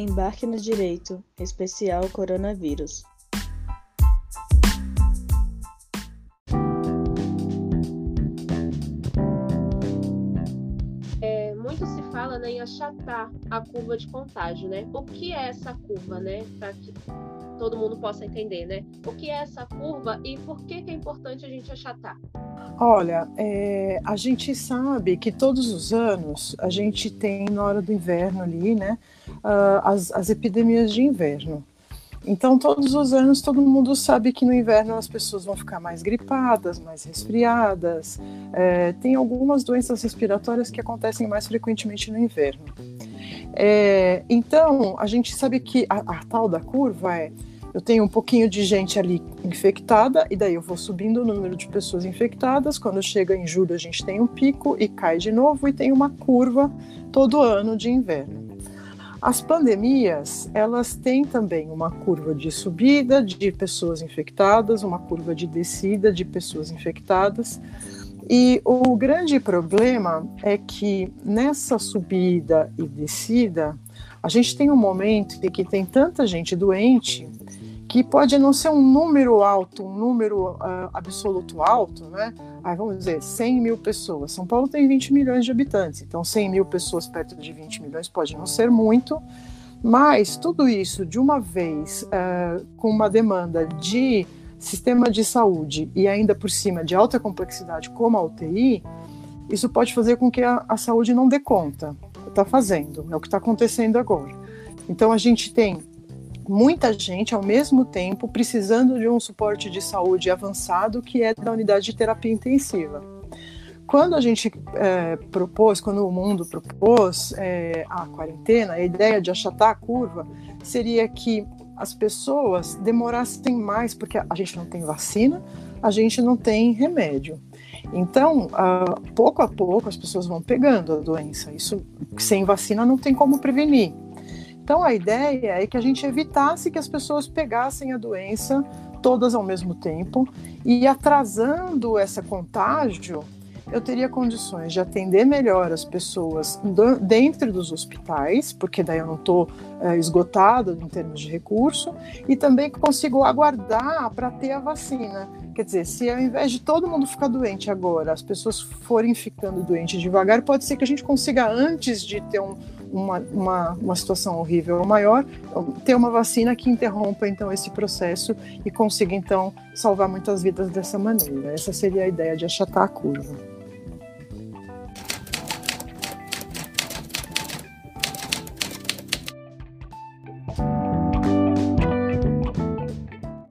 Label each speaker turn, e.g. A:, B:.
A: Embarque no Direito, especial Coronavírus.
B: É, muito se fala né, em achatar a curva de contágio, né? O que é essa curva, né? Para que todo mundo possa entender, né? O que é essa curva e por que, que é importante a gente achatar?
C: Olha, é, a gente sabe que todos os anos a gente tem na hora do inverno ali, né, uh, as, as epidemias de inverno. Então, todos os anos, todo mundo sabe que no inverno as pessoas vão ficar mais gripadas, mais resfriadas. É, tem algumas doenças respiratórias que acontecem mais frequentemente no inverno. É, então, a gente sabe que a, a tal da curva é eu tenho um pouquinho de gente ali infectada, e daí eu vou subindo o número de pessoas infectadas. Quando chega em julho, a gente tem um pico e cai de novo, e tem uma curva todo ano de inverno. As pandemias, elas têm também uma curva de subida de pessoas infectadas, uma curva de descida de pessoas infectadas. E o grande problema é que nessa subida e descida, a gente tem um momento em que tem tanta gente doente que pode não ser um número alto, um número uh, absoluto alto, né? Aí vamos dizer, 100 mil pessoas. São Paulo tem 20 milhões de habitantes, então 100 mil pessoas perto de 20 milhões pode não ser muito, mas tudo isso de uma vez, uh, com uma demanda de sistema de saúde e ainda por cima de alta complexidade como a UTI, isso pode fazer com que a, a saúde não dê conta. Está fazendo, é o que está acontecendo agora. Então a gente tem muita gente ao mesmo tempo precisando de um suporte de saúde avançado que é da unidade de terapia intensiva. Quando a gente é, propôs, quando o mundo propôs é, a quarentena, a ideia de achatar a curva seria que as pessoas demorassem mais, porque a gente não tem vacina, a gente não tem remédio. Então, uh, pouco a pouco, as pessoas vão pegando a doença. Isso, sem vacina, não tem como prevenir. Então a ideia é que a gente evitasse que as pessoas pegassem a doença todas ao mesmo tempo e atrasando essa contágio, eu teria condições de atender melhor as pessoas dentro dos hospitais, porque daí eu não estou é, esgotado em termos de recurso, e também consigo aguardar para ter a vacina. Quer dizer, se ao invés de todo mundo ficar doente agora, as pessoas forem ficando doentes devagar, pode ser que a gente consiga, antes de ter um, uma, uma, uma situação horrível maior, ter uma vacina que interrompa então esse processo e consiga então salvar muitas vidas dessa maneira. Essa seria a ideia de achatar a curva.